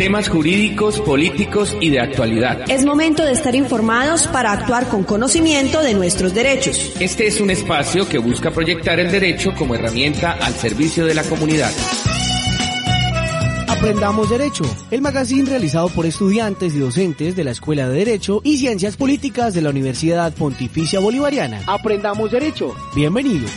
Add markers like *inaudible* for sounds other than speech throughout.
Temas jurídicos, políticos y de actualidad. Es momento de estar informados para actuar con conocimiento de nuestros derechos. Este es un espacio que busca proyectar el derecho como herramienta al servicio de la comunidad. Aprendamos Derecho, el magazine realizado por estudiantes y docentes de la Escuela de Derecho y Ciencias Políticas de la Universidad Pontificia Bolivariana. Aprendamos Derecho. Bienvenidos.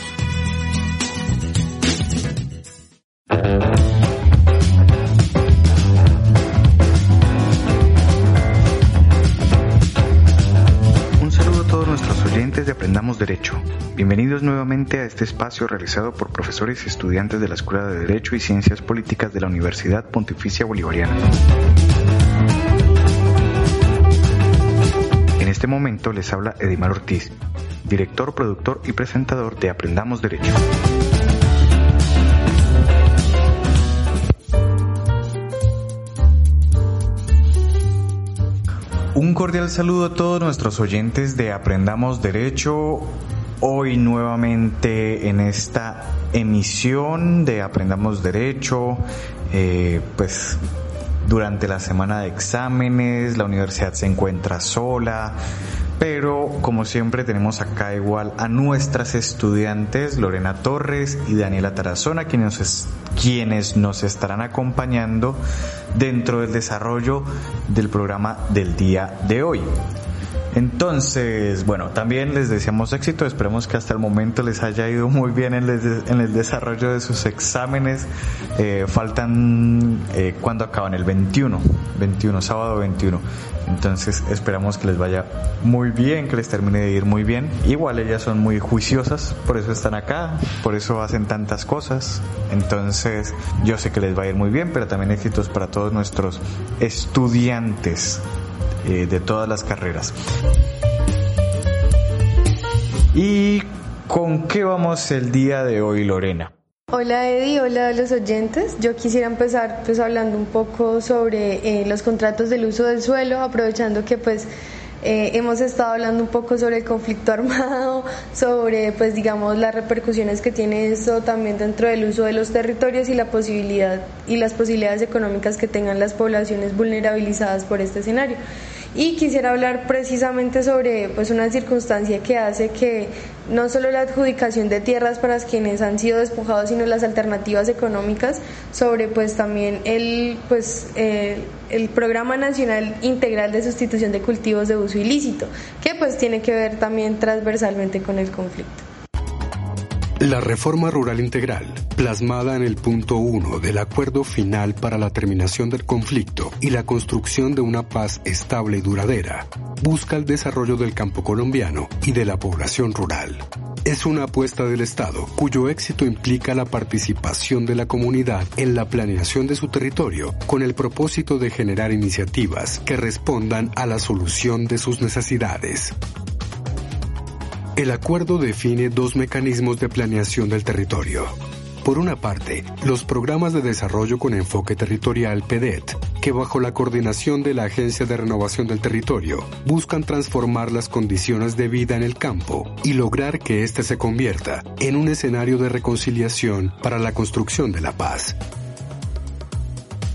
Bienvenidos nuevamente a este espacio realizado por profesores y estudiantes de la Escuela de Derecho y Ciencias Políticas de la Universidad Pontificia Bolivariana. En este momento les habla Edimar Ortiz, director, productor y presentador de Aprendamos Derecho. Un cordial saludo a todos nuestros oyentes de Aprendamos Derecho. Hoy nuevamente en esta emisión de Aprendamos Derecho, eh, pues durante la semana de exámenes, la universidad se encuentra sola, pero como siempre tenemos acá igual a nuestras estudiantes Lorena Torres y Daniela Tarazona quienes, quienes nos estarán acompañando dentro del desarrollo del programa del día de hoy. Entonces, bueno, también les deseamos éxito, esperemos que hasta el momento les haya ido muy bien en, el, desarrollo de sus exámenes. Eh, faltan, eh, cuando acaban? El 21, 21, sábado 21. Entonces esperamos que les vaya muy bien, que les termine de ir muy bien. Igual ellas son muy juiciosas, por eso están acá, por eso hacen tantas cosas. Entonces yo sé que les va a ir muy bien, pero también éxitos para todos nuestros estudiantes eh, de todas las carreras. ¿Y con qué vamos el día de hoy, Lorena? Hola Eddie, hola a los oyentes. Yo quisiera empezar pues hablando un poco sobre eh, los contratos del uso del suelo, aprovechando que pues eh, hemos estado hablando un poco sobre el conflicto *laughs* armado, sobre pues digamos las repercusiones que tiene eso también dentro del uso de los territorios y la posibilidad y las posibilidades económicas que tengan las poblaciones vulnerabilizadas por este escenario y quisiera hablar precisamente sobre pues una circunstancia que hace que no solo la adjudicación de tierras para quienes han sido despojados sino las alternativas económicas sobre pues también el pues eh, el programa nacional integral de sustitución de cultivos de uso ilícito que pues tiene que ver también transversalmente con el conflicto la reforma rural integral, plasmada en el punto 1 del acuerdo final para la terminación del conflicto y la construcción de una paz estable y duradera, busca el desarrollo del campo colombiano y de la población rural. Es una apuesta del Estado cuyo éxito implica la participación de la comunidad en la planeación de su territorio con el propósito de generar iniciativas que respondan a la solución de sus necesidades. El acuerdo define dos mecanismos de planeación del territorio. Por una parte, los programas de desarrollo con enfoque territorial PEDET, que bajo la coordinación de la Agencia de Renovación del Territorio buscan transformar las condiciones de vida en el campo y lograr que éste se convierta en un escenario de reconciliación para la construcción de la paz.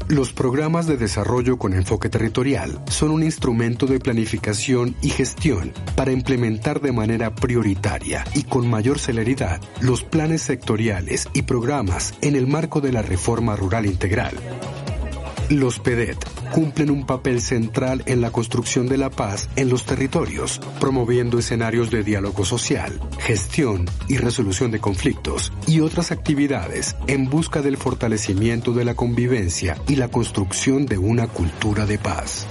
Los programas de desarrollo con enfoque territorial son un instrumento de planificación y gestión para implementar de manera prioritaria y con mayor celeridad los planes sectoriales y programas en el marco de la reforma rural integral. Los PEDET cumplen un papel central en la construcción de la paz en los territorios, promoviendo escenarios de diálogo social, gestión y resolución de conflictos y otras actividades en busca del fortalecimiento de la convivencia y la construcción de una cultura de paz.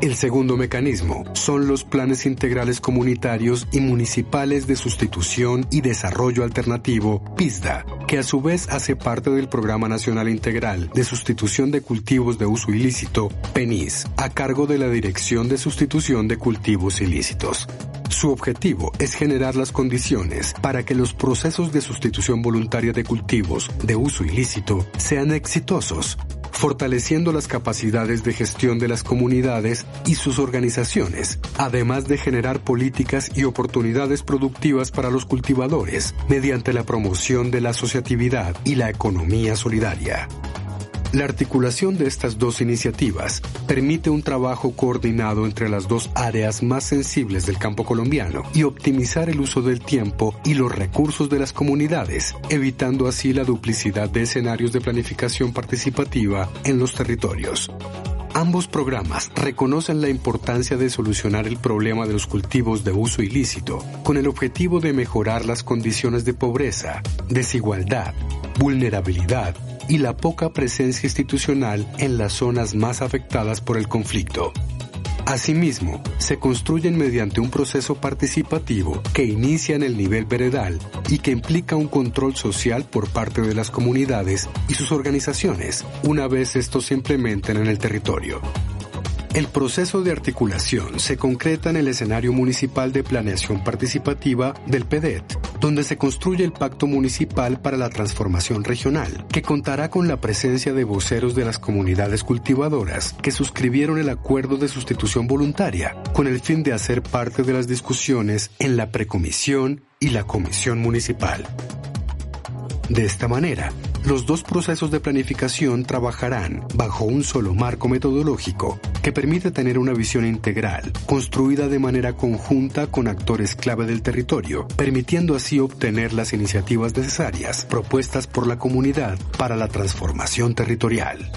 El segundo mecanismo son los planes integrales comunitarios y municipales de sustitución y desarrollo alternativo, PISDA, que a su vez hace parte del Programa Nacional Integral de Sustitución de Cultivos de Uso Ilícito, PENIS, a cargo de la Dirección de Sustitución de Cultivos Ilícitos. Su objetivo es generar las condiciones para que los procesos de sustitución voluntaria de cultivos de uso ilícito sean exitosos fortaleciendo las capacidades de gestión de las comunidades y sus organizaciones, además de generar políticas y oportunidades productivas para los cultivadores mediante la promoción de la asociatividad y la economía solidaria. La articulación de estas dos iniciativas permite un trabajo coordinado entre las dos áreas más sensibles del campo colombiano y optimizar el uso del tiempo y los recursos de las comunidades, evitando así la duplicidad de escenarios de planificación participativa en los territorios. Ambos programas reconocen la importancia de solucionar el problema de los cultivos de uso ilícito con el objetivo de mejorar las condiciones de pobreza, desigualdad, vulnerabilidad y la poca presencia institucional en las zonas más afectadas por el conflicto. Asimismo, se construyen mediante un proceso participativo que inicia en el nivel veredal y que implica un control social por parte de las comunidades y sus organizaciones, una vez estos se implementen en el territorio. El proceso de articulación se concreta en el escenario municipal de planeación participativa del PEDET, donde se construye el Pacto Municipal para la Transformación Regional, que contará con la presencia de voceros de las comunidades cultivadoras que suscribieron el acuerdo de sustitución voluntaria, con el fin de hacer parte de las discusiones en la precomisión y la comisión municipal. De esta manera, los dos procesos de planificación trabajarán bajo un solo marco metodológico que permite tener una visión integral, construida de manera conjunta con actores clave del territorio, permitiendo así obtener las iniciativas necesarias propuestas por la comunidad para la transformación territorial.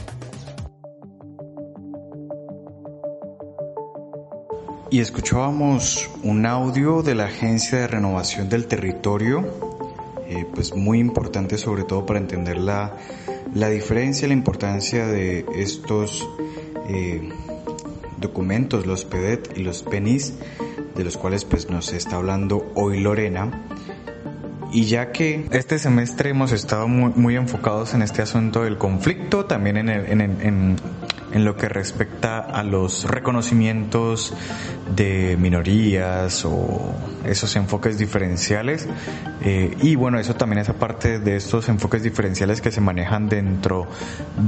Y escuchábamos un audio de la Agencia de Renovación del Territorio eh, pues muy importante sobre todo para entender la, la diferencia, la importancia de estos eh, documentos, los PEDET y los PENIS, de los cuales pues nos está hablando hoy Lorena. Y ya que este semestre hemos estado muy, muy enfocados en este asunto del conflicto, también en, en, en, en lo que respecta a los reconocimientos de minorías o esos enfoques diferenciales. Eh, y bueno, eso también es aparte de estos enfoques diferenciales que se manejan dentro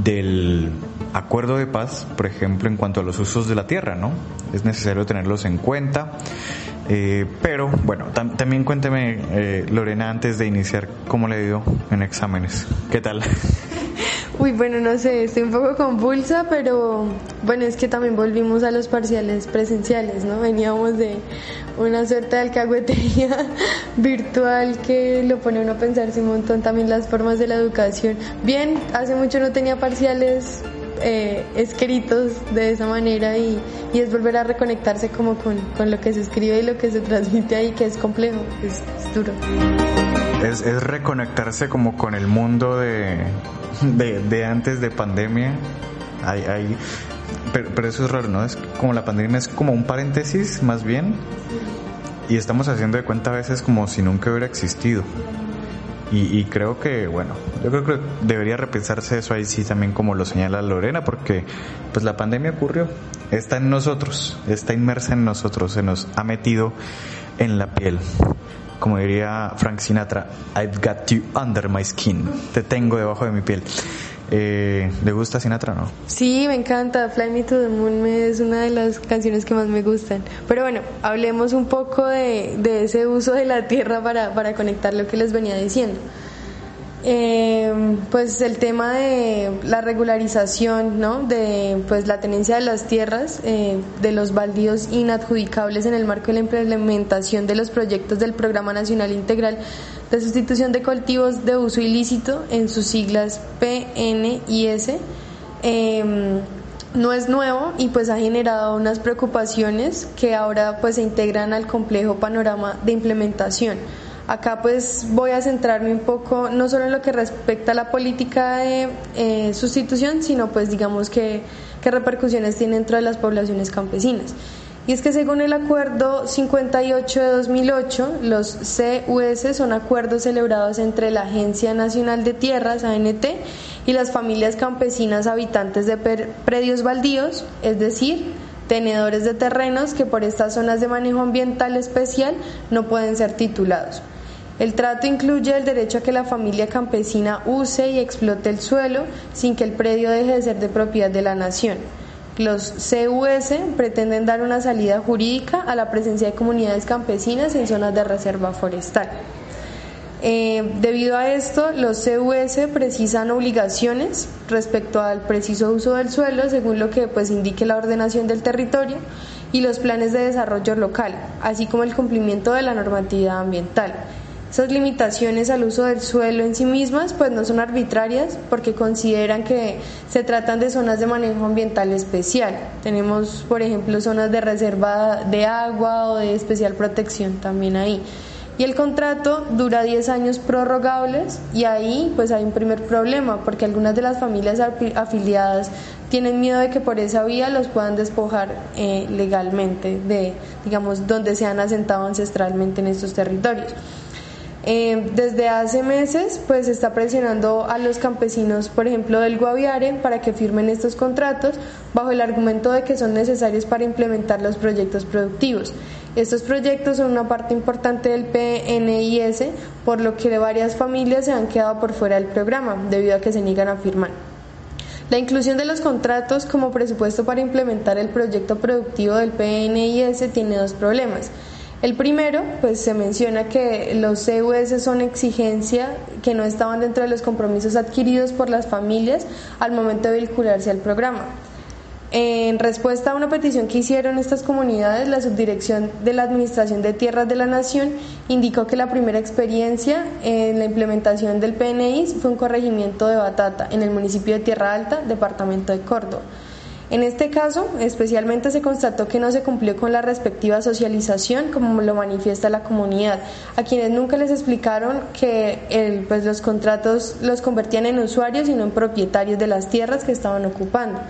del acuerdo de paz, por ejemplo, en cuanto a los usos de la tierra, ¿no? Es necesario tenerlos en cuenta. Eh, pero bueno, también cuénteme, eh, Lorena, antes de iniciar, ¿cómo le dio en exámenes? ¿Qué tal? *laughs* Uy, bueno, no sé, estoy un poco convulsa, pero bueno, es que también volvimos a los parciales presenciales, ¿no? Veníamos de una suerte de alcahuetería *laughs* virtual que lo pone uno a pensarse un montón también las formas de la educación. Bien, hace mucho no tenía parciales eh, escritos de esa manera y, es volver a reconectarse como con, con, lo que se escribe y lo que se transmite ahí, que es complejo, es, duro. Es, es, reconectarse como con el mundo de, de, de antes de pandemia. Hay, hay, pero, pero, eso es raro, ¿no? Es como la pandemia es como un paréntesis más bien y estamos haciendo de cuenta a veces como si nunca hubiera existido. Y, creo que, bueno, yo creo que debería repensarse eso ahí sí también como lo señala Lorena, porque pues la pandemia ocurrió, está en nosotros, está inmersa en nosotros, se nos ha metido en la piel. Como diría Frank Sinatra, I've got you under my skin, te tengo debajo de mi piel. Eh, ¿Le gusta Sinatra no? Sí, me encanta. Fly Me to the Moon es una de las canciones que más me gustan. Pero bueno, hablemos un poco de, de ese uso de la tierra para, para conectar lo que les venía diciendo. Eh, pues el tema de la regularización, ¿no? De pues la tenencia de las tierras, eh, de los baldíos inadjudicables en el marco de la implementación de los proyectos del Programa Nacional Integral de Sustitución de Cultivos de Uso Ilícito, en sus siglas PNIS. Eh, no es nuevo y pues ha generado unas preocupaciones que ahora pues se integran al complejo panorama de implementación Acá pues voy a centrarme un poco no solo en lo que respecta a la política de eh, sustitución, sino pues digamos que qué repercusiones tiene dentro de las poblaciones campesinas. Y es que según el acuerdo 58 de 2008, los CUS son acuerdos celebrados entre la Agencia Nacional de Tierras, ANT, y las familias campesinas habitantes de predios baldíos, es decir, tenedores de terrenos que por estas zonas de manejo ambiental especial no pueden ser titulados. El trato incluye el derecho a que la familia campesina use y explote el suelo sin que el predio deje de ser de propiedad de la nación. Los CUS pretenden dar una salida jurídica a la presencia de comunidades campesinas en zonas de reserva forestal. Eh, debido a esto, los CUS precisan obligaciones respecto al preciso uso del suelo, según lo que pues, indique la ordenación del territorio y los planes de desarrollo local, así como el cumplimiento de la normatividad ambiental. Esas limitaciones al uso del suelo en sí mismas pues no son arbitrarias porque consideran que se tratan de zonas de manejo ambiental especial. Tenemos, por ejemplo, zonas de reserva de agua o de especial protección también ahí. Y el contrato dura 10 años prorrogables y ahí pues hay un primer problema porque algunas de las familias afiliadas tienen miedo de que por esa vía los puedan despojar eh, legalmente de, digamos, donde se han asentado ancestralmente en estos territorios. Eh, desde hace meses, pues se está presionando a los campesinos, por ejemplo, del Guaviare, para que firmen estos contratos bajo el argumento de que son necesarios para implementar los proyectos productivos. Estos proyectos son una parte importante del PNIS, por lo que varias familias se han quedado por fuera del programa, debido a que se niegan a firmar. La inclusión de los contratos como presupuesto para implementar el proyecto productivo del PNIS tiene dos problemas. El primero, pues se menciona que los CUS son exigencia que no estaban dentro de los compromisos adquiridos por las familias al momento de vincularse al programa. En respuesta a una petición que hicieron estas comunidades, la Subdirección de la Administración de Tierras de la Nación indicó que la primera experiencia en la implementación del PNI fue un corregimiento de Batata en el municipio de Tierra Alta, departamento de Córdoba. En este caso, especialmente se constató que no se cumplió con la respectiva socialización, como lo manifiesta la comunidad, a quienes nunca les explicaron que pues, los contratos los convertían en usuarios y no en propietarios de las tierras que estaban ocupando.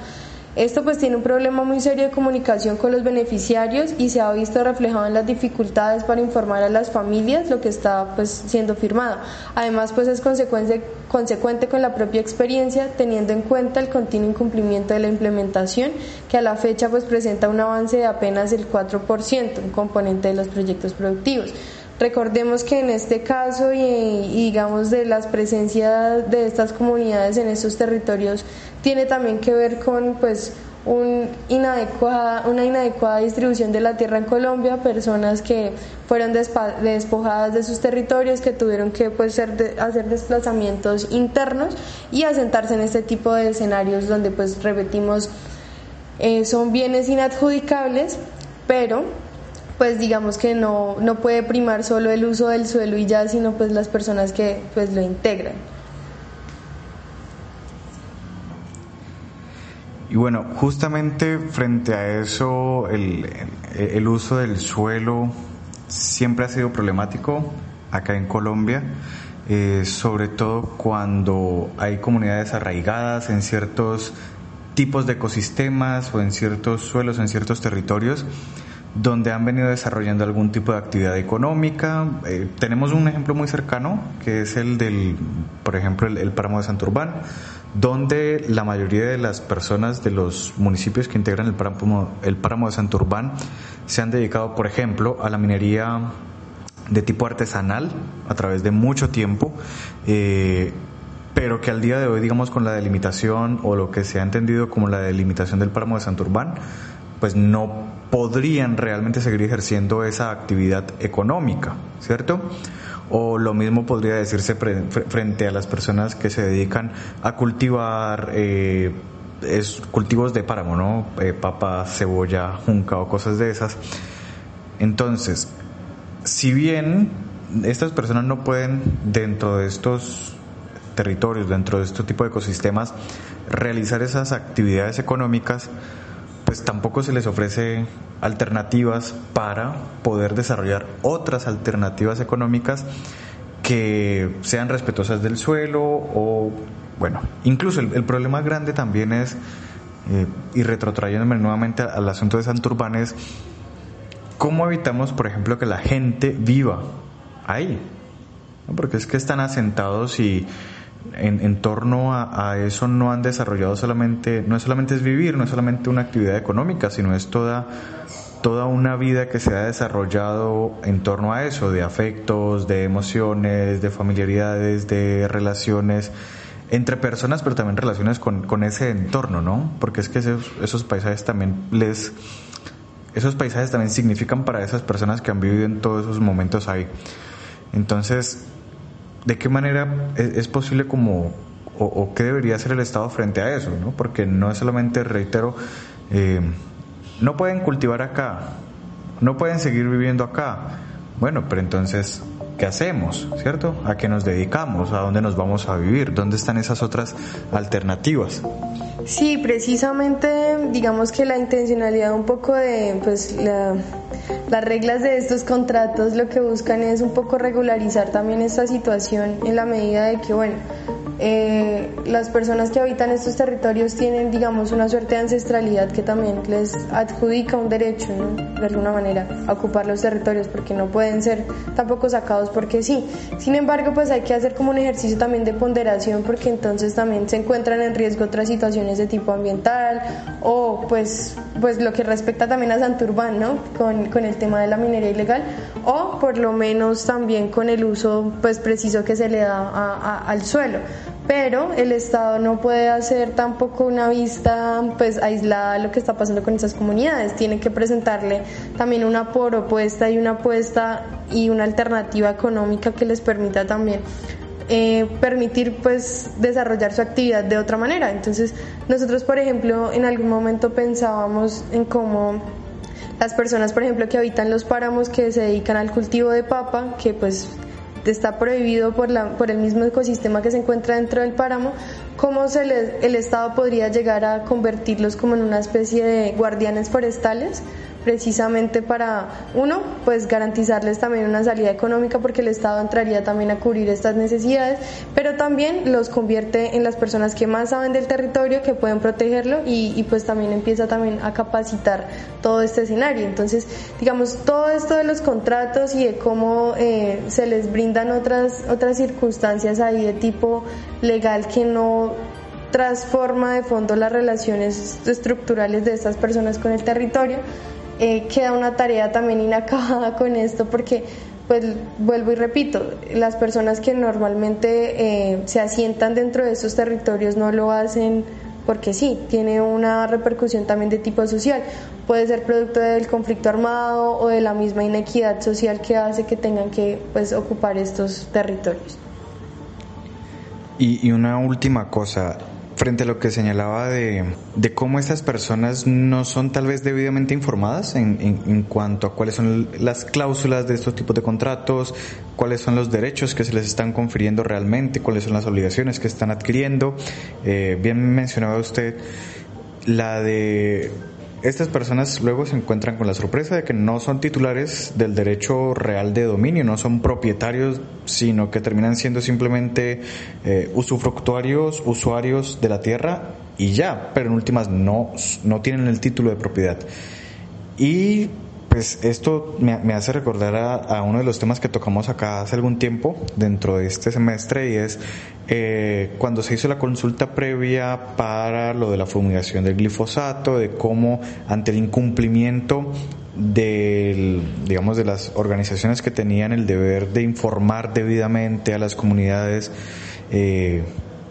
Esto pues tiene un problema muy serio de comunicación con los beneficiarios y se ha visto reflejado en las dificultades para informar a las familias lo que está pues siendo firmado. Además pues es consecuente, consecuente con la propia experiencia teniendo en cuenta el continuo incumplimiento de la implementación que a la fecha pues presenta un avance de apenas el 4%, un componente de los proyectos productivos. Recordemos que en este caso y, digamos de las presencias de estas comunidades en estos territorios tiene también que ver con pues un inadecuada, una inadecuada distribución de la tierra en Colombia, personas que fueron despojadas de sus territorios, que tuvieron que pues, hacer desplazamientos internos y asentarse en este tipo de escenarios donde pues repetimos eh, son bienes inadjudicables, pero pues digamos que no, no puede primar solo el uso del suelo y ya, sino pues las personas que pues lo integran. Bueno, justamente frente a eso, el, el, uso del suelo siempre ha sido problemático acá en Colombia, eh, sobre todo cuando hay comunidades arraigadas en ciertos tipos de ecosistemas o en ciertos suelos, en ciertos territorios donde han venido desarrollando algún tipo de actividad económica. Eh, tenemos un ejemplo muy cercano, que es el del, por ejemplo, el, páramo de Santurbán, donde la mayoría de las personas de los municipios que integran el páramo, el páramo de Santurbán se han dedicado, por ejemplo, a la minería de tipo artesanal a través de mucho tiempo. Eh, pero que al día de hoy, digamos, con la delimitación o lo que se ha entendido como la delimitación del páramo de Santurbán, pues no podrían realmente seguir ejerciendo esa actividad económica, ¿cierto? O lo mismo podría decirse frente a las personas que se dedican a cultivar eh, cultivos de páramo, ¿no? Eh, papa, cebolla, junca o cosas de esas. Entonces, si bien estas personas no pueden dentro de estos territorios, dentro de este tipo de ecosistemas, realizar esas actividades económicas, pues tampoco se les ofrece alternativas para poder desarrollar otras alternativas económicas que sean respetuosas del suelo o, bueno, incluso el, problema grande también es, eh, y retrotrayéndome nuevamente al asunto de Santurbán, es cómo evitamos, por ejemplo, que la gente viva ahí. Porque es que están asentados y en, torno a, eso no han desarrollado solamente, no es solamente es vivir, no es solamente una actividad económica, sino es toda, toda una vida que se ha desarrollado en torno a eso, de afectos, de emociones, de familiaridades, de relaciones entre personas, pero también relaciones con, con ese entorno, ¿no? Porque es que esos, esos paisajes también les, esos paisajes también significan para esas personas que han vivido en todos esos momentos ahí. Entonces, ¿de qué manera es, posible como, o, qué debería hacer el Estado frente a eso? ¿no? Porque no es solamente, reitero, eh, no pueden cultivar acá, no pueden seguir viviendo acá. Bueno, pero entonces, ¿qué hacemos? ¿Cierto? ¿A qué nos dedicamos? ¿A dónde nos vamos a vivir? ¿Dónde están esas otras alternativas? Sí, precisamente digamos que la intencionalidad un poco de pues las reglas de estos contratos lo que buscan es un poco regularizar también esta situación en la medida de que bueno eh, las personas que habitan estos territorios tienen, digamos, una suerte de ancestralidad que también les adjudica un derecho, de alguna manera, a ocupar los territorios, porque no pueden ser tampoco sacados porque sí. Sin embargo, pues hay que hacer como un ejercicio también de ponderación, porque entonces también se encuentran en riesgo otras situaciones de tipo ambiental o pues, pues lo que respecta también a Santurbán, ¿no? Con, con el tema de la minería ilegal, o por lo menos también con el uso pues preciso que se le da al suelo pero el Estado no puede hacer tampoco una vista pues aislada de lo que está pasando con esas comunidades, tiene que presentarle también una propuesta y una apuesta y una alternativa económica que les permita también eh, permitir pues desarrollar su actividad de otra manera. Entonces nosotros por ejemplo en algún momento pensábamos en cómo las personas por ejemplo que habitan los páramos que se dedican al cultivo de papa, que pues está prohibido por, la, por el mismo ecosistema que se encuentra dentro del páramo, ¿cómo se el Estado podría llegar a convertirlos como en una especie de guardianes forestales? Precisamente para, uno, pues garantizarles también una salida económica porque el Estado entraría también a cubrir estas necesidades, pero también los convierte en las personas que más saben del territorio, que pueden protegerlo y, pues también empieza también a capacitar todo este escenario. Entonces, digamos, todo esto de los contratos y de cómo eh, se les brindan otras, otras circunstancias ahí de tipo legal que no transforma de fondo las relaciones estructurales de estas personas con el territorio, eh, queda una tarea también inacabada *laughs* con esto porque pues vuelvo y repito, las personas que normalmente eh, se asientan dentro de estos territorios no lo hacen porque sí, tiene una repercusión también de tipo social. Puede ser producto del conflicto armado o de la misma inequidad social que hace que tengan que pues, ocupar estos territorios. Y, y una última cosa, frente a lo que señalaba de, de, cómo estas personas no son tal vez debidamente informadas en, en, cuanto a cuáles son las cláusulas de estos tipos de contratos, cuáles son los derechos que se les están confiriendo realmente, cuáles son las obligaciones que están adquiriendo. Eh, bien mencionaba usted la de estas personas luego se encuentran con la sorpresa de que no son titulares del derecho real de dominio, no son propietarios, sino que terminan siendo simplemente eh, usufructuarios, usuarios de la tierra y ya, pero en últimas no, no tienen el título de propiedad. Y pues esto me, hace recordar a, uno de los temas que tocamos acá hace algún tiempo dentro de este semestre y es eh, cuando se hizo la consulta previa para lo de la fumigación del glifosato, de cómo ante el incumplimiento del, digamos, de las organizaciones que tenían el deber de informar debidamente a las comunidades, eh,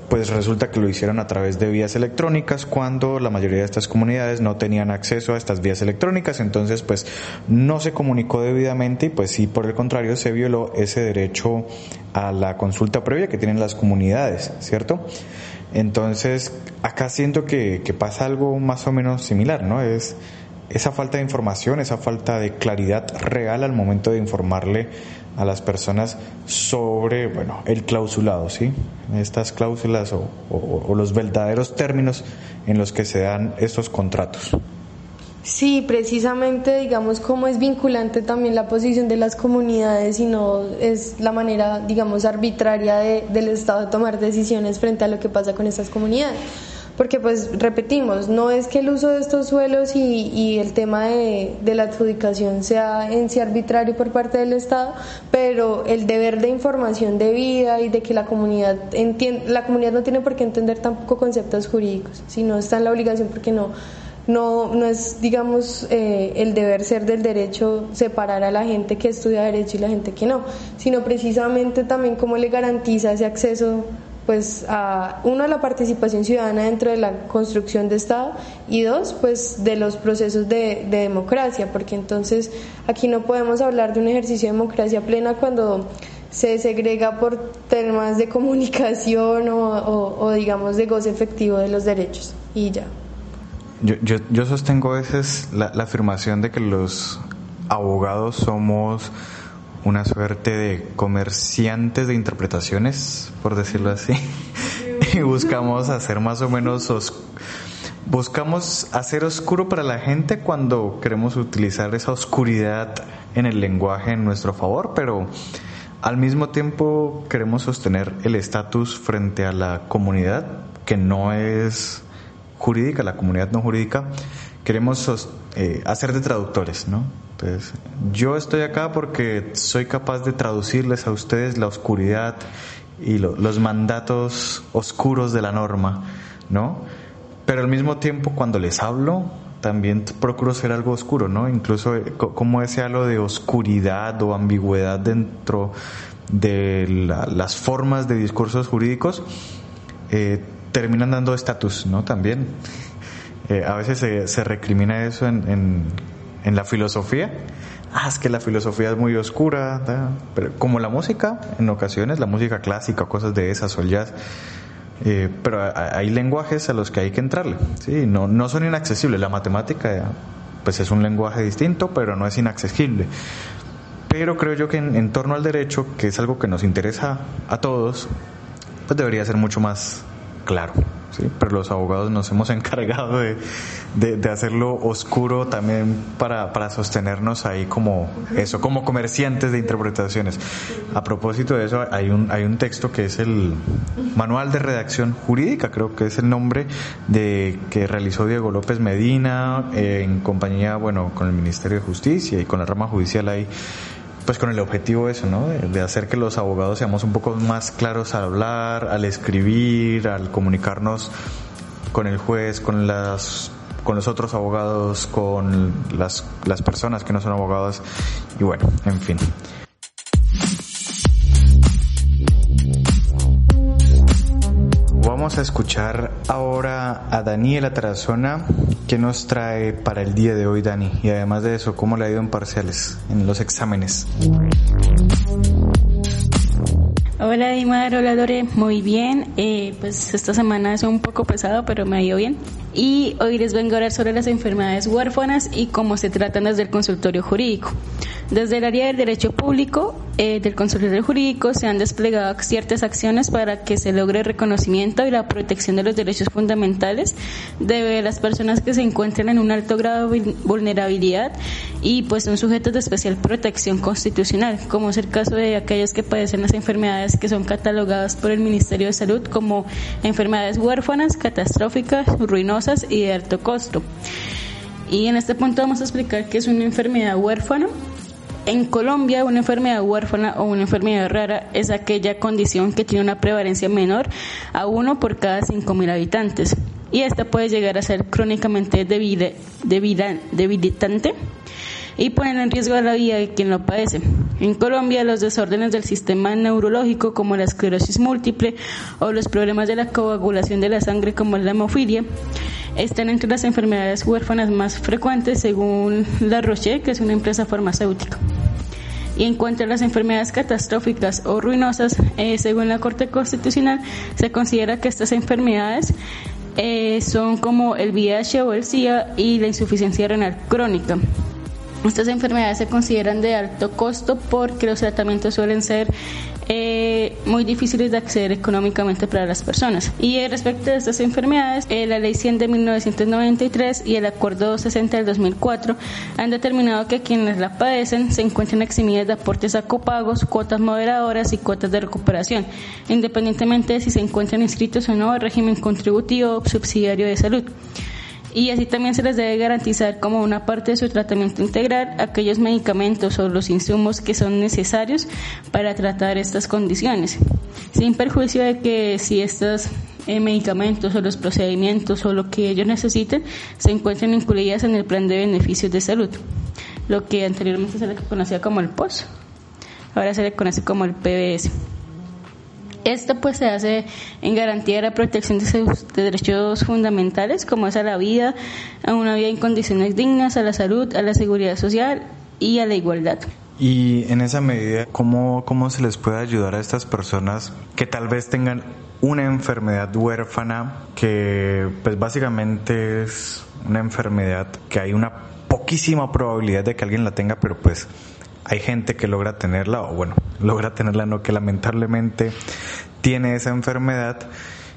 pues resulta que lo hicieron a través de vías electrónicas cuando la mayoría de estas comunidades no tenían acceso a estas vías electrónicas, entonces pues no se comunicó debidamente y pues sí, por el contrario, se violó ese derecho a la consulta previa que tienen las comunidades, ¿cierto? Entonces, acá siento que, que pasa algo más o menos similar, ¿no? Es esa falta de información, esa falta de claridad real al momento de informarle a las personas sobre, bueno, el clausulado, ¿sí? Estas cláusulas o, los verdaderos términos en los que se dan estos contratos. Sí, precisamente, digamos, cómo es vinculante también la posición de las comunidades y no es la manera, digamos, arbitraria del Estado de tomar decisiones frente a lo que pasa con estas comunidades. Porque, pues, repetimos, no es que el uso de estos suelos y, el tema de, la adjudicación sea en sí arbitrario por parte del Estado, pero el deber de información debida y de que la comunidad entienda, la comunidad no tiene por qué entender tampoco conceptos jurídicos, sino está en la obligación porque no no, no es, digamos, eh, el deber ser del derecho separar a la gente que estudia derecho y la gente que no, sino precisamente también cómo le garantiza ese acceso pues a uno la participación ciudadana dentro de la construcción de Estado y dos pues de los procesos de, democracia porque entonces aquí no podemos hablar de un ejercicio de democracia plena cuando se segrega por temas de comunicación o digamos de goce efectivo de los derechos y ya. Yo, yo, yo sostengo a veces la, la afirmación de que los abogados somos una suerte de comerciantes de interpretaciones, por decirlo así, *laughs* y buscamos hacer más o menos buscamos hacer oscuro para la gente cuando queremos utilizar esa oscuridad en el lenguaje en nuestro favor, pero al mismo tiempo queremos sostener el estatus frente a la comunidad que no es jurídica, la comunidad no jurídica, queremos eh, hacer de traductores, ¿no? Entonces, yo estoy acá porque soy capaz de traducirles a ustedes la oscuridad y los mandatos oscuros de la norma, ¿no? Pero al mismo tiempo, cuando les hablo, también procuro ser algo oscuro, ¿no? Incluso eh, como ese halo de oscuridad o ambigüedad dentro de las formas de discursos jurídicos, eh, terminan dando estatus, ¿no? También. Eh, a veces se, recrimina eso en, en, la filosofía. Ah, es que la filosofía es muy oscura, pero como la música, en ocasiones, la música clásica, cosas de esas o jazz. Eh, pero hay lenguajes a los que hay que entrarle, ¿sí? no, no son inaccesibles. La matemática, pues es un lenguaje distinto, pero no es inaccesible. Pero creo yo que en, en torno al derecho, que es algo que nos interesa a todos, pues debería ser mucho más claro. ¿sí? Pero los abogados nos hemos *laughs* encargado de, de, hacerlo oscuro también para, para, sostenernos ahí como eso, como comerciantes de interpretaciones. A propósito de eso, hay un, hay un texto que es el Manual de Redacción Jurídica, creo que es el nombre de que realizó Diego López Medina eh, en compañía, bueno, con el Ministerio de Justicia y con la rama judicial ahí pues con el objetivo eso, ¿no? De, hacer que los abogados seamos un poco más claros al hablar, al escribir, al comunicarnos con el juez, con las con los otros abogados, con las, las personas que no son abogados y bueno, en fin. Vamos a escuchar ahora a Daniela Tarazona, que nos trae para el día de hoy, Dani. Y además de eso, ¿cómo le ha ido en parciales, en los exámenes? Hola Dimar, hola Lore, muy bien. Eh, pues esta semana es un poco pesado, pero me ha ido bien. Y hoy les vengo a hablar sobre las enfermedades huérfanas y cómo se tratan desde el consultorio jurídico. Desde el área del derecho público, eh, del consultorio jurídico, se han desplegado ciertas acciones para que se logre el reconocimiento y la protección de los derechos fundamentales de las personas que se encuentran en un alto grado de vulnerabilidad y pues son sujetos de especial protección constitucional, como es el caso de aquellos que padecen las enfermedades que son catalogadas por el Ministerio de Salud como enfermedades huérfanas, catastróficas, ruinosas y de alto costo. Y en este punto vamos a explicar qué es una enfermedad huérfana en Colombia, una enfermedad huérfana o una enfermedad rara es aquella condición que tiene una prevalencia menor a uno por cada 5.000 habitantes. Y esta puede llegar a ser crónicamente debilitante y poner en riesgo la vida de quien lo padece. En Colombia, los desórdenes del sistema neurológico, como la esclerosis múltiple o los problemas de la coagulación de la sangre, como la hemofilia, están entre las enfermedades huérfanas más frecuentes, según La Roche, que es una empresa farmacéutica. Y en cuanto a las enfermedades catastróficas o ruinosas, eh, según la Corte Constitucional, se considera que estas enfermedades eh, son como el VIH o el SIDA y la insuficiencia renal crónica. Estas enfermedades se consideran de alto costo porque los tratamientos suelen ser eh, muy difíciles de acceder económicamente para las personas. Y respecto a estas enfermedades, eh, la Ley 100 de 1993 y el Acuerdo 60 del 2004 han determinado que quienes la padecen se encuentran eximidas de aportes a copagos, cuotas moderadoras y cuotas de recuperación, independientemente de si se encuentran inscritos o no al régimen contributivo subsidiario de salud y así también se les debe garantizar como una parte de su tratamiento integral aquellos medicamentos o los insumos que son necesarios para tratar estas condiciones, sin perjuicio de que si estos eh, medicamentos o los procedimientos o lo que ellos necesiten se encuentren incluidas en el plan de beneficios de salud, lo que anteriormente se le conocía como el POS, ahora se le conoce como el PBS. Esto pues se hace en garantía de la protección de sus derechos fundamentales, como es a la vida, a una vida en condiciones dignas, a la salud, a la seguridad social y a la igualdad. Y en esa medida, ¿cómo, cómo se les puede ayudar a estas personas que tal vez tengan una enfermedad huérfana que pues básicamente es una enfermedad que hay una poquísima probabilidad de que alguien la tenga, pero pues hay gente que logra tenerla, o bueno, *laughs* logra tenerla, no que lamentablemente tiene esa enfermedad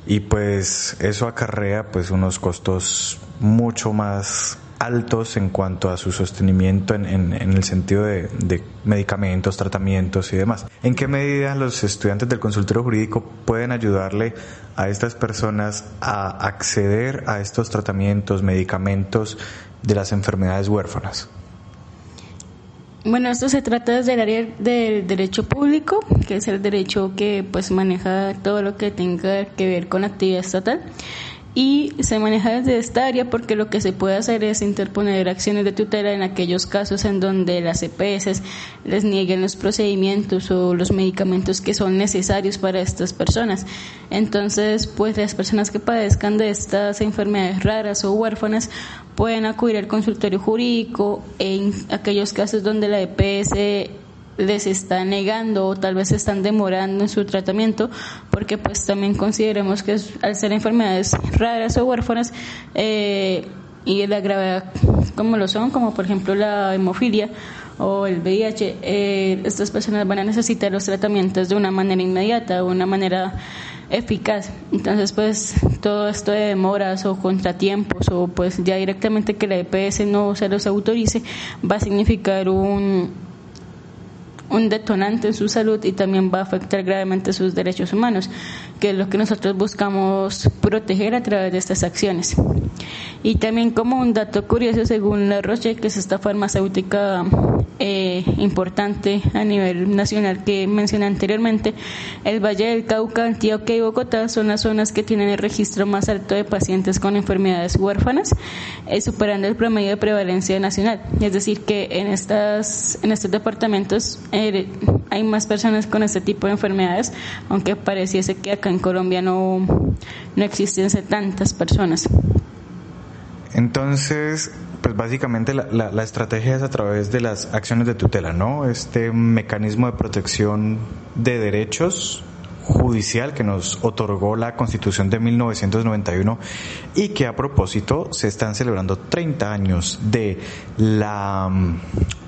y pues eso acarrea pues unos costos mucho más altos en cuanto a su sostenimiento en, en, el sentido de, de, medicamentos, tratamientos y demás. ¿En qué medida los estudiantes del consultorio jurídico pueden ayudarle a estas personas a acceder a estos tratamientos, medicamentos de las enfermedades huérfanas? Bueno, esto se trata desde el área del derecho público, que es el derecho que pues maneja todo lo que tenga que ver con actividad estatal y se maneja desde esta área porque lo que se puede hacer es interponer acciones de tutela en aquellos casos en donde las EPS les nieguen los procedimientos o los medicamentos que son necesarios para estas personas. Entonces, pues las personas que padezcan de estas enfermedades raras o huérfanas pueden acudir al consultorio jurídico en aquellos casos donde la EPS les está negando o tal vez están demorando en su tratamiento porque pues también consideremos que al ser enfermedades raras o huérfanas eh, y la gravedad como lo son como por ejemplo la hemofilia o el VIH eh, estas personas van a necesitar los tratamientos de una manera inmediata de una manera eficaz. Entonces pues todo esto de demoras o contratiempos o pues ya directamente que la EPS no se los autorice va a significar un un detonante en su salud y también va a afectar gravemente sus derechos humanos, que es lo que nosotros buscamos proteger a través de estas acciones. Y también como un dato curioso, según la Roche, que es esta farmacéutica eh, importante a nivel nacional que mencioné anteriormente, el Valle del Cauca, Antioquia y Bogotá son las zonas que tienen el registro más alto de pacientes con enfermedades huérfanas, eh, superando el promedio de prevalencia nacional. Es decir, que en, estas, en estos departamentos eh, hay más personas con este tipo de enfermedades, aunque pareciese que acá en Colombia no, no existen tantas personas. Entonces, pues básicamente la, la, estrategia es a través de las acciones de tutela, ¿no? Este mecanismo de protección de derechos judicial que nos otorgó la Constitución de 1991 y que a propósito se están celebrando 30 años de la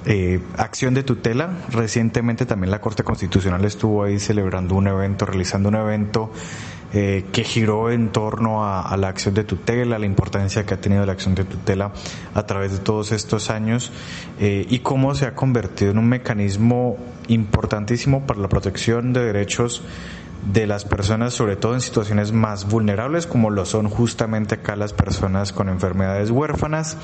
eh, acción de tutela. Recientemente también la Corte Constitucional estuvo ahí celebrando un evento, realizando un evento eh, que giró en torno a, la acción de tutela, la importancia que ha tenido la acción de tutela a través de todos estos años eh, y cómo se ha convertido en un mecanismo importantísimo para la protección de derechos de las personas, sobre todo en situaciones más vulnerables, como lo son justamente acá las personas con enfermedades huérfanas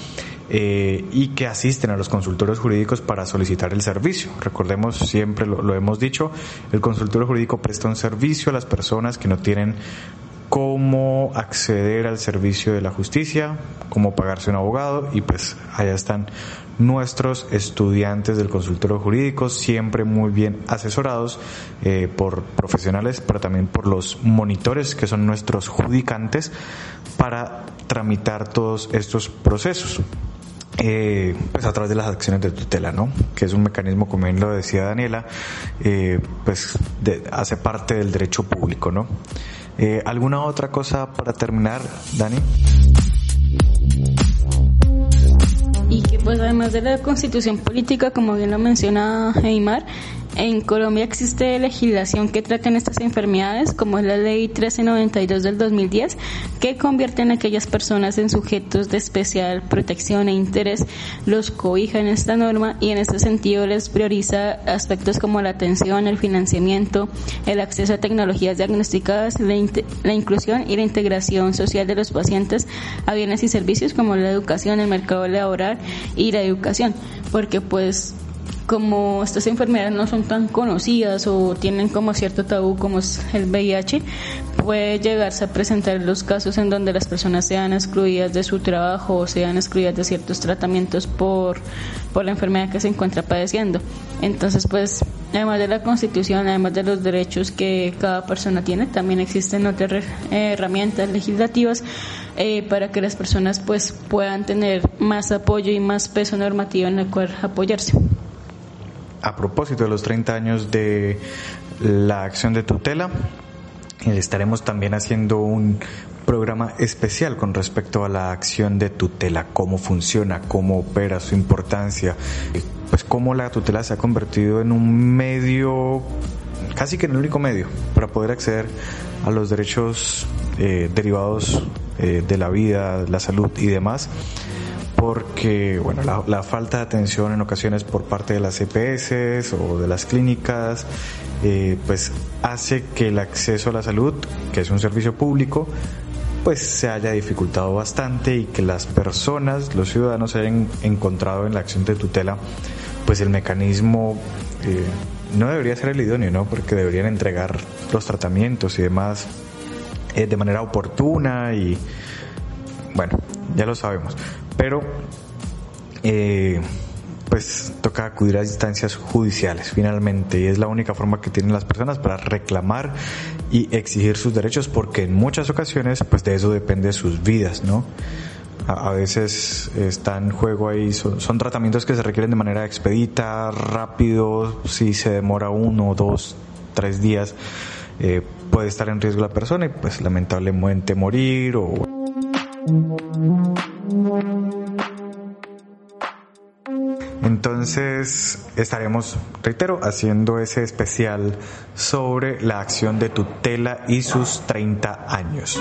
eh, y que asisten a los consultorios jurídicos para solicitar el servicio. Recordemos, siempre lo, lo hemos dicho, el consultorio jurídico presta un servicio a las personas que no tienen cómo acceder al servicio de la justicia, cómo pagarse un abogado y pues allá están nuestros estudiantes del consultorio jurídico, siempre muy bien asesorados eh, por profesionales, pero también por los monitores que son nuestros judicantes para tramitar todos estos procesos. Eh, pues a través de las acciones de tutela, ¿no? Que es un mecanismo, como bien lo decía Daniela, eh, pues hace parte del derecho público, ¿no? ¿Alguna otra cosa para terminar, Dani? Pues además de la constitución política, como bien lo menciona Eymar, En Colombia existe legislación que trata en estas enfermedades, como es la Ley 1392 del 2010, que convierte en aquellas personas en sujetos de especial protección e interés, los cobija en esta norma y en este sentido les prioriza aspectos como la atención, el financiamiento, el acceso a tecnologías diagnosticadas, la, la inclusión y la integración social de los pacientes a bienes y servicios como la educación, el mercado laboral y la educación, porque pues como estas enfermedades no son tan conocidas o tienen como cierto tabú como es el VIH, puede llegarse a presentar los casos en donde las personas sean excluidas de su trabajo o sean excluidas de ciertos tratamientos por, por la enfermedad que se encuentra padeciendo. Entonces, pues, además de la Constitución, además de los derechos que cada persona tiene, también existen otras herramientas legislativas eh, para que las personas pues puedan tener más apoyo y más peso normativo en el cual apoyarse a propósito de los 30 años de la acción de tutela, eh, estaremos también haciendo un programa especial con respecto a la acción de tutela, cómo funciona, cómo opera, su importancia, pues cómo la tutela se ha convertido en un medio, casi que en el único medio, para poder acceder a los derechos eh, derivados eh, de la vida, la salud y demás porque bueno, la, falta de atención en ocasiones por parte de las EPS o de las clínicas, eh, pues hace que el acceso a la salud, que es un servicio público, pues se haya dificultado bastante y que las personas, los ciudadanos hayan encontrado en la acción de tutela, pues el mecanismo eh, no debería ser el idóneo, ¿no? Porque deberían entregar los tratamientos y demás eh, de manera oportuna y bueno, ya lo sabemos pero eh, pues toca acudir a instancias judiciales finalmente y es la única forma que tienen las personas para reclamar y exigir sus derechos porque en muchas ocasiones pues de eso depende sus vidas, ¿no? A, veces está en juego ahí, son, tratamientos que se requieren de manera expedita, rápido, si se demora uno, dos, tres días, eh, puede estar en riesgo la persona y pues lamentablemente morir o... Entonces estaremos, reitero, haciendo ese especial sobre la acción de tutela y sus 30 años.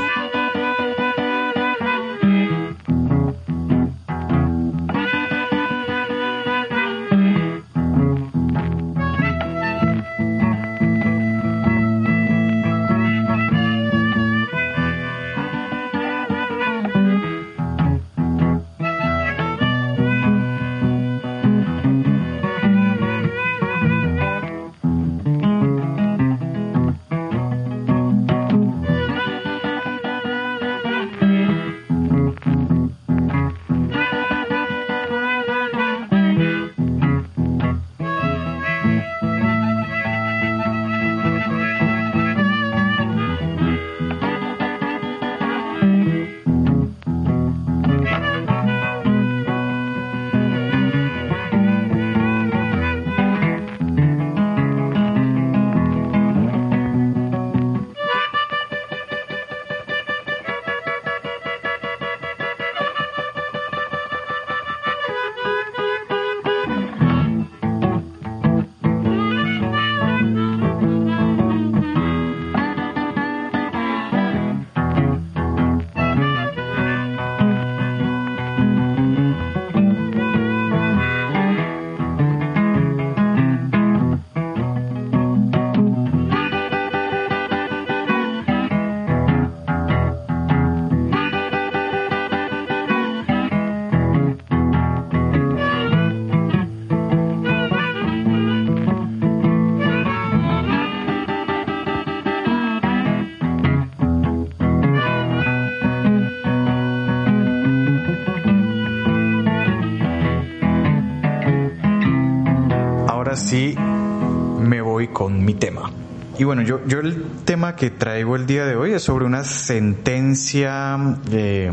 Bueno, yo, yo el tema que traigo el día de hoy es sobre una sentencia, eh,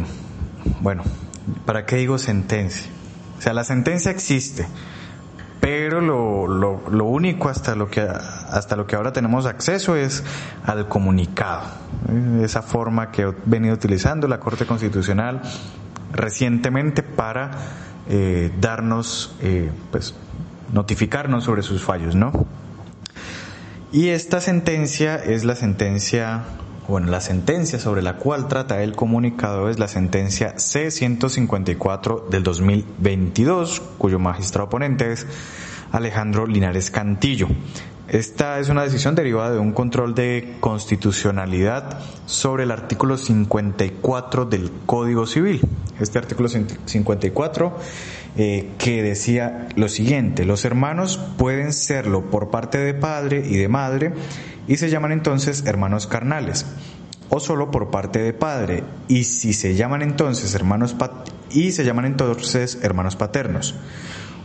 bueno, ¿para qué digo sentencia? O sea, la sentencia existe, pero lo, lo, único hasta lo que hasta lo que ahora tenemos acceso es al comunicado ¿eh? esa forma que he venido utilizando la Corte Constitucional recientemente para eh, darnos pues notificarnos sobre sus fallos no Y esta sentencia es la sentencia, bueno, la sentencia sobre la cual trata el comunicado es la sentencia C-154 del 2022, cuyo magistrado oponente es Alejandro Linares Cantillo. Esta es una decisión derivada de un control de constitucionalidad sobre el artículo 54 del Código Civil. Este artículo 54 eh, que decía lo siguiente, los hermanos pueden serlo por parte de padre y de madre y se llaman entonces hermanos carnales o solo por parte de padre y si se llaman entonces hermanos y se llaman entonces hermanos paternos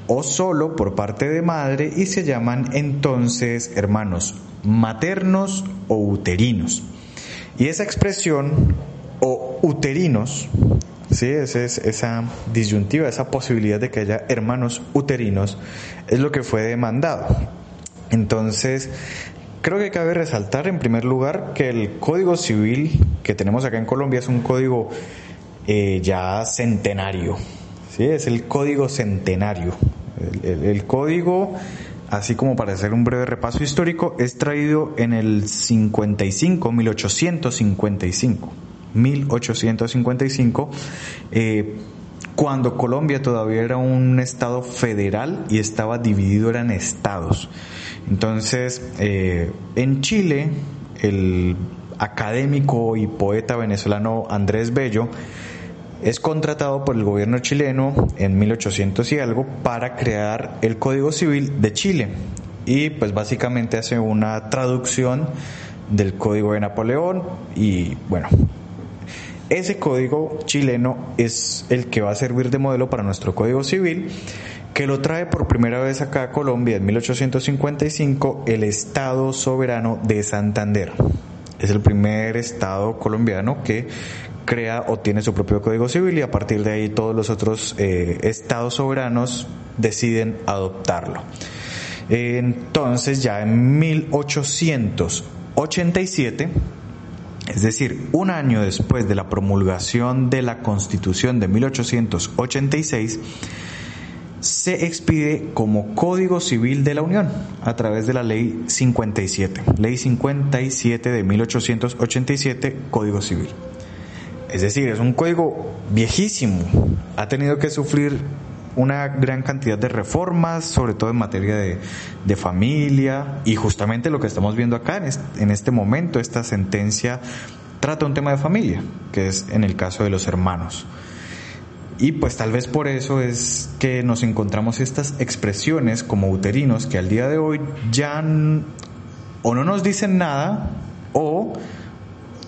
o solo por parte de madre y se llaman entonces hermanos maternos o uterinos. Y esa expresión o uterinos, ¿sí? es, esa disyuntiva, esa posibilidad de que haya hermanos uterinos, es lo que fue demandado. Entonces, creo que cabe resaltar en primer lugar que el Código Civil que tenemos acá en Colombia es un código eh, ya centenario, ¿sí? es el Código Centenario. El, código, así como para hacer un breve repaso histórico, es traído en el 55, 1855. 1855, eh, cuando Colombia todavía era un estado federal y estaba dividido en estados. Entonces, eh, en Chile, el académico y poeta venezolano Andrés Bello es contratado por el gobierno chileno en 1800 y algo para crear el Código Civil de Chile y pues básicamente hace una traducción del Código de Napoleón y bueno, ese código chileno es el que va a servir de modelo para nuestro Código Civil que lo trae por primera vez acá a Colombia en 1855 el Estado Soberano de Santander. Es el primer Estado colombiano que crea o tiene su propio código civil y a partir de ahí todos los otros eh, estados soberanos deciden adoptarlo. Entonces ya en 1887, es decir, un año después de la promulgación de la Constitución de 1886, se expide como Código Civil de la Unión a través de la Ley 57, Ley 57 de 1887, Código Civil. Es decir, es un código viejísimo. Ha tenido que sufrir una gran cantidad de reformas, sobre todo en materia de, familia, y justamente lo que estamos viendo acá en este, en este momento, esta sentencia trata un tema de familia, que es en el caso de los hermanos. Y pues tal vez por eso es que nos encontramos estas expresiones como uterinos que al día de hoy ya o no nos dicen nada o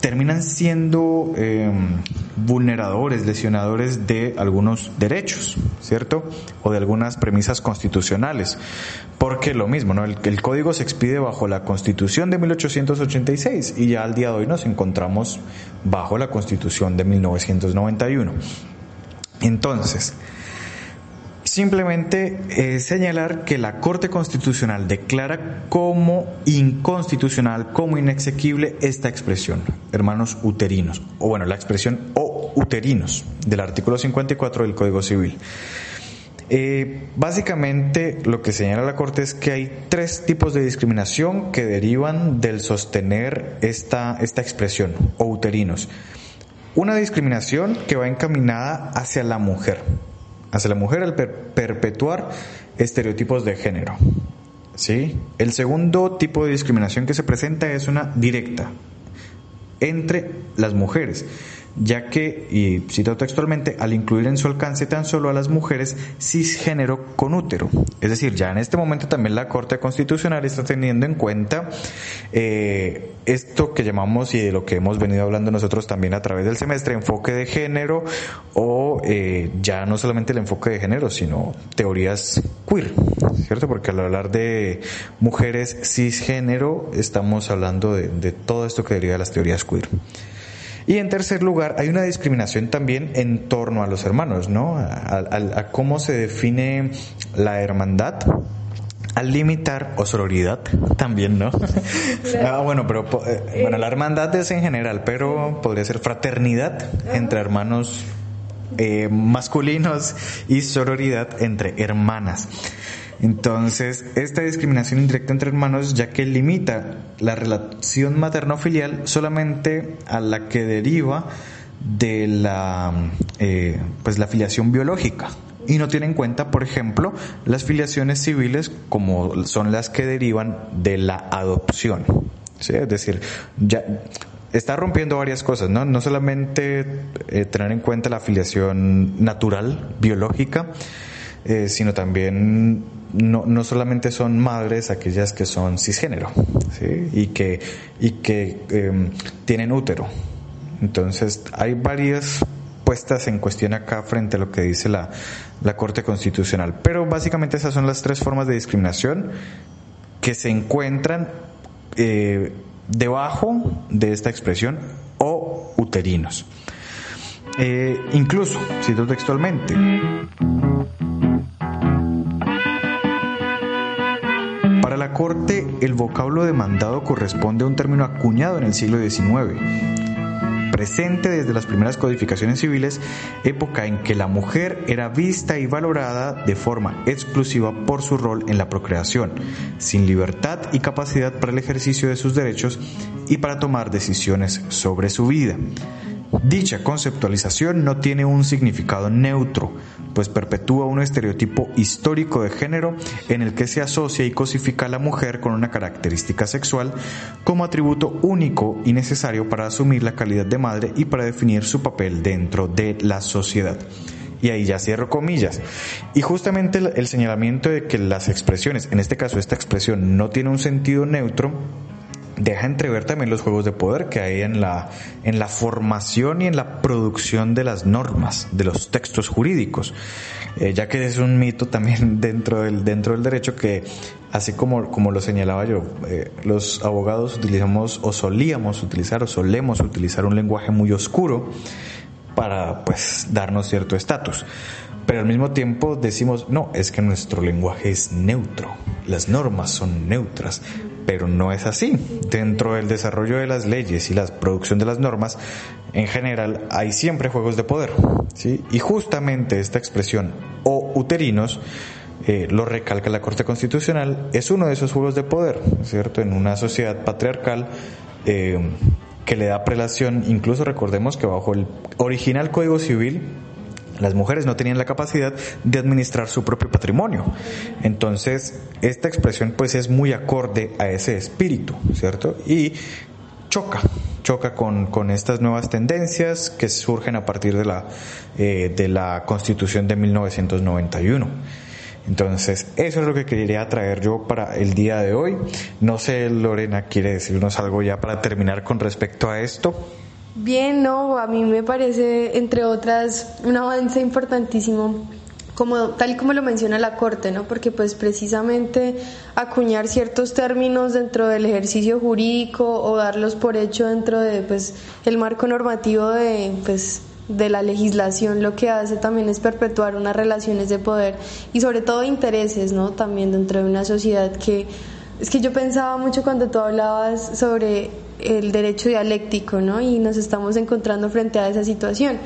terminan siendo em, vulneradores, lesionadores de algunos derechos, ¿cierto? O de algunas premisas constitucionales. Porque lo mismo, ¿no? El, el, código se expide bajo la Constitución de 1886 y ya al día de hoy nos encontramos bajo la Constitución de 1991. Entonces, Simplemente eh, señalar que la Corte Constitucional declara como inconstitucional, como inexequible esta expresión, hermanos uterinos, o bueno, la expresión o uterinos del artículo 54 del Código Civil. Eh, básicamente lo que señala la Corte es que hay tres tipos de discriminación que derivan del sostener esta, esta expresión, o uterinos. Una discriminación que va encaminada hacia la mujer, hacia la mujer al perpetuar estereotipos de género. ¿Sí? El segundo tipo de discriminación que se presenta es una directa entre las mujeres ya que, y cito textualmente, al incluir en su alcance tan solo a las mujeres cisgénero con útero. Es decir, ya en este momento también la Corte Constitucional está teniendo en cuenta eh, esto que llamamos y de lo que hemos venido hablando nosotros también a través del semestre, enfoque de género o eh, ya no solamente el enfoque de género, sino teorías queer, ¿cierto? Porque al hablar de mujeres cisgénero estamos hablando de, de todo esto que deriva de las teorías queer. Y en tercer lugar, hay una discriminación también en torno a los hermanos, ¿no? A, cómo se define la hermandad al limitar o sororidad también, ¿no? *laughs* ah, bueno, pero eh, bueno, la hermandad es en general, pero podría ser fraternidad entre hermanos eh, masculinos y sororidad entre hermanas. Entonces, esta discriminación indirecta entre hermanos, ya que limita la relación materno-filial solamente a la que deriva de la, eh, pues la filiación biológica y no tiene en cuenta, por ejemplo, las filiaciones civiles como son las que derivan de la adopción. ¿sí? Es decir, ya está rompiendo varias cosas, ¿no? No solamente eh, tener en cuenta la filiación natural, biológica, eh, sino también no, no, solamente son madres aquellas que son cisgénero ¿sí? y que, y que em, tienen útero. Entonces hay varias puestas en cuestión acá frente a lo que dice la, la Corte Constitucional. Pero básicamente esas son las tres formas de discriminación que se encuentran eh, debajo de esta expresión o uterinos. Eh, incluso, cito textualmente, Corte el vocablo demandado corresponde a un término acuñado en el siglo XIX presente desde las primeras codificaciones civiles, época en que la mujer era vista y valorada de forma exclusiva por su rol en la procreación, sin libertad y capacidad para el ejercicio de sus derechos y para tomar decisiones sobre su vida. Dicha conceptualización no tiene un significado neutro, pues perpetúa un estereotipo histórico de género en el que se asocia y cosifica a la mujer con una característica sexual como atributo único y necesario para asumir la calidad de madre y para definir su papel dentro de la sociedad. Y ahí ya cierro comillas. Y justamente el, señalamiento de que las expresiones, en este caso esta expresión, no tiene un sentido neutro, deja entrever también los juegos de poder que hay en la, en la formación y en la producción de las normas, de los textos jurídicos, eh, ya que es un mito también *laughs* dentro del, dentro del derecho que, así como, como lo señalaba yo, eh, los abogados utilizamos o solíamos utilizar o solemos utilizar un lenguaje muy oscuro para pues darnos cierto estatus. Pero al mismo tiempo decimos, no, es que nuestro lenguaje es neutro, las normas son neutras, pero no es así. Dentro del desarrollo de las leyes y la producción de las normas, en general hay siempre juegos de poder. Y justamente esta expresión o uterinos, eh, lo recalca la Corte Constitucional, es uno de esos juegos de poder, ¿cierto? En una sociedad patriarcal eh, que le da prelación, incluso recordemos que bajo el original Código Civil, las mujeres no tenían la capacidad de administrar su propio patrimonio. Entonces, esta expresión pues es muy acorde a ese espíritu, ¿cierto? Y choca, choca con, con estas nuevas tendencias que surgen a partir de la, eh, de la Constitución de 1991. Entonces, eso es lo que quería traer yo para el día de hoy. No sé, Lorena, ¿quiere decirnos algo ya para terminar con respecto a esto? Bien, no, a mí me parece, entre otras, un avance importantísimo como tal y como lo menciona la corte, ¿no? Porque pues precisamente acuñar ciertos términos dentro del ejercicio jurídico o darlos por hecho dentro de pues el marco normativo de pues de la legislación lo que hace también es perpetuar unas relaciones de poder y sobre todo intereses, ¿no? También dentro de una sociedad que es que yo pensaba mucho cuando tú hablabas sobre el derecho dialéctico, ¿no? Y nos estamos encontrando frente a esa situación.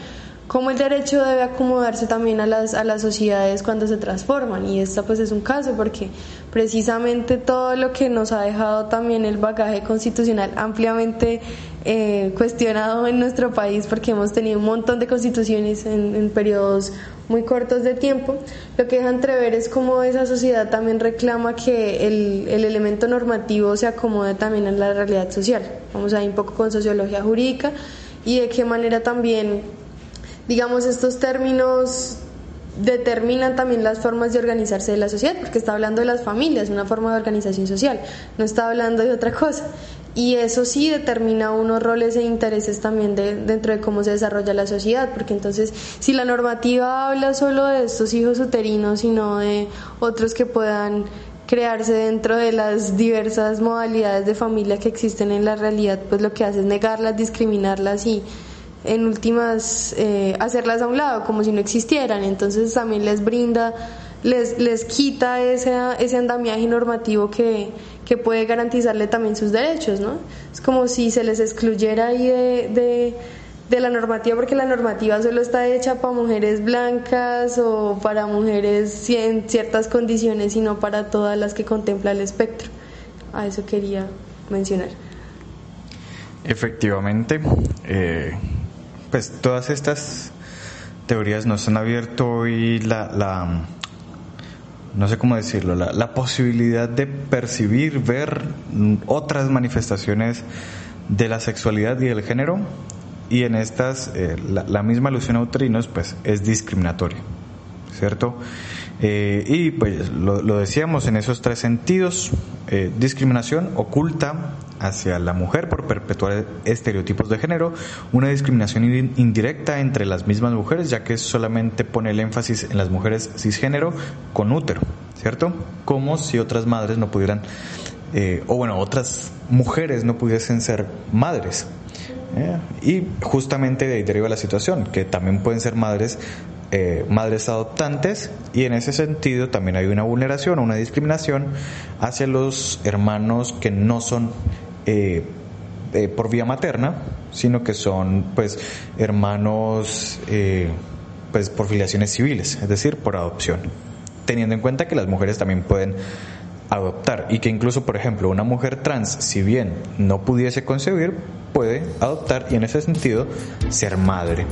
Cómo el derecho debe acomodarse también a las, a las sociedades cuando se transforman. Y esta pues es un caso porque precisamente todo lo que nos ha dejado también el bagaje constitucional ampliamente eh, cuestionado en nuestro país porque hemos tenido un montón de constituciones en, en periodos muy cortos de tiempo, lo que deja entrever es cómo esa sociedad también reclama que el, el elemento normativo se acomode también en la realidad social. Vamos a ir un poco con sociología jurídica y de qué manera también, digamos, estos términos determinan también las formas de organizarse de la sociedad, porque está hablando de las familias, una forma de organización social, no está hablando de otra cosa. Y eso sí determina unos roles e intereses también de, dentro de cómo se desarrolla la sociedad, porque entonces si la normativa habla solo de estos hijos uterinos y no de otros que puedan crearse dentro de las diversas modalidades de familia que existen en la realidad, pues lo que hace es negarlas, discriminarlas y en últimas eh, hacerlas a un lado como si no existieran, entonces también les brinda, les, les quita ese, ese andamiaje normativo que que puede garantizarle también sus derechos, ¿no? Es como si se les excluyera ahí de, de la normativa, porque la normativa solo está hecha para mujeres blancas o para mujeres en ciertas condiciones, sino para todas las que contempla el espectro. A eso quería mencionar. Efectivamente, eh, pues todas estas teorías nos han abierto hoy la, la no sé cómo decirlo, la, la, posibilidad de percibir, ver otras manifestaciones de la sexualidad y del género y en estas eh, la, misma alusión a uterinos pues es discriminatoria, ¿cierto? Eh, y pues lo, decíamos en esos tres sentidos, eh, discriminación oculta hacia la mujer por perpetuar estereotipos de género, una discriminación indirecta entre las mismas mujeres, ya que solamente pone el énfasis en las mujeres cisgénero con útero, ¿cierto? Como si otras madres no pudieran, o bueno, otras mujeres no pudiesen ser madres. Y justamente de ahí deriva la situación, que también pueden ser madres eh, madres adoptantes y en ese sentido también hay una vulneración, una discriminación hacia los hermanos que no son eh, eh, por vía materna, sino que son pues hermanos pues por filiaciones civiles, es decir, por adopción, teniendo en cuenta que las mujeres también pueden adoptar y que incluso, por ejemplo, una mujer trans, si bien no pudiese concebir, puede adoptar y en ese sentido ser madre.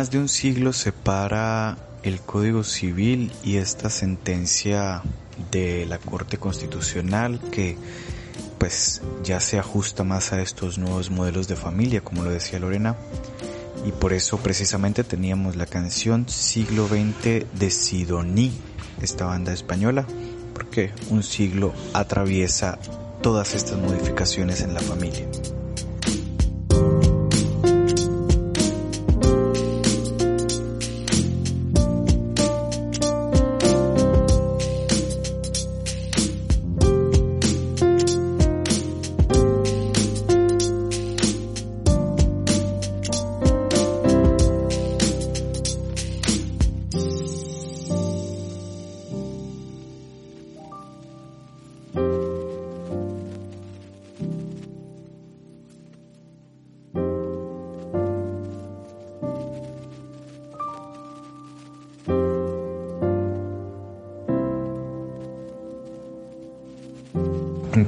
Más de un siglo separa el Código Civil y esta sentencia de la Corte Constitucional que pues ya se ajusta más a estos nuevos modelos de familia, como lo decía Lorena. Y por eso precisamente teníamos la canción Siglo XX de Sidoní, esta banda española, porque un siglo atraviesa todas estas modificaciones en la familia.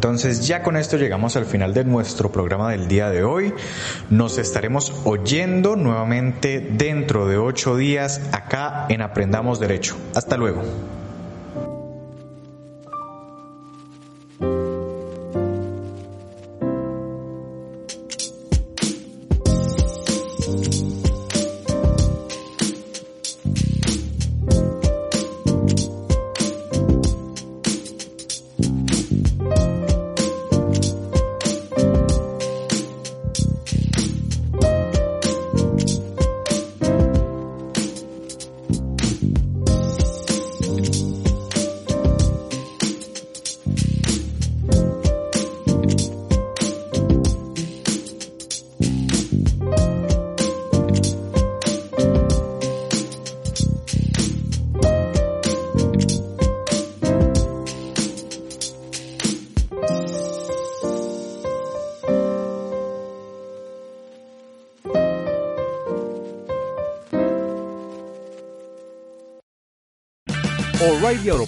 Entonces ya con esto llegamos al final de nuestro programa del día de hoy. Nos estaremos oyendo nuevamente dentro de ocho días acá en Aprendamos Derecho. Hasta luego.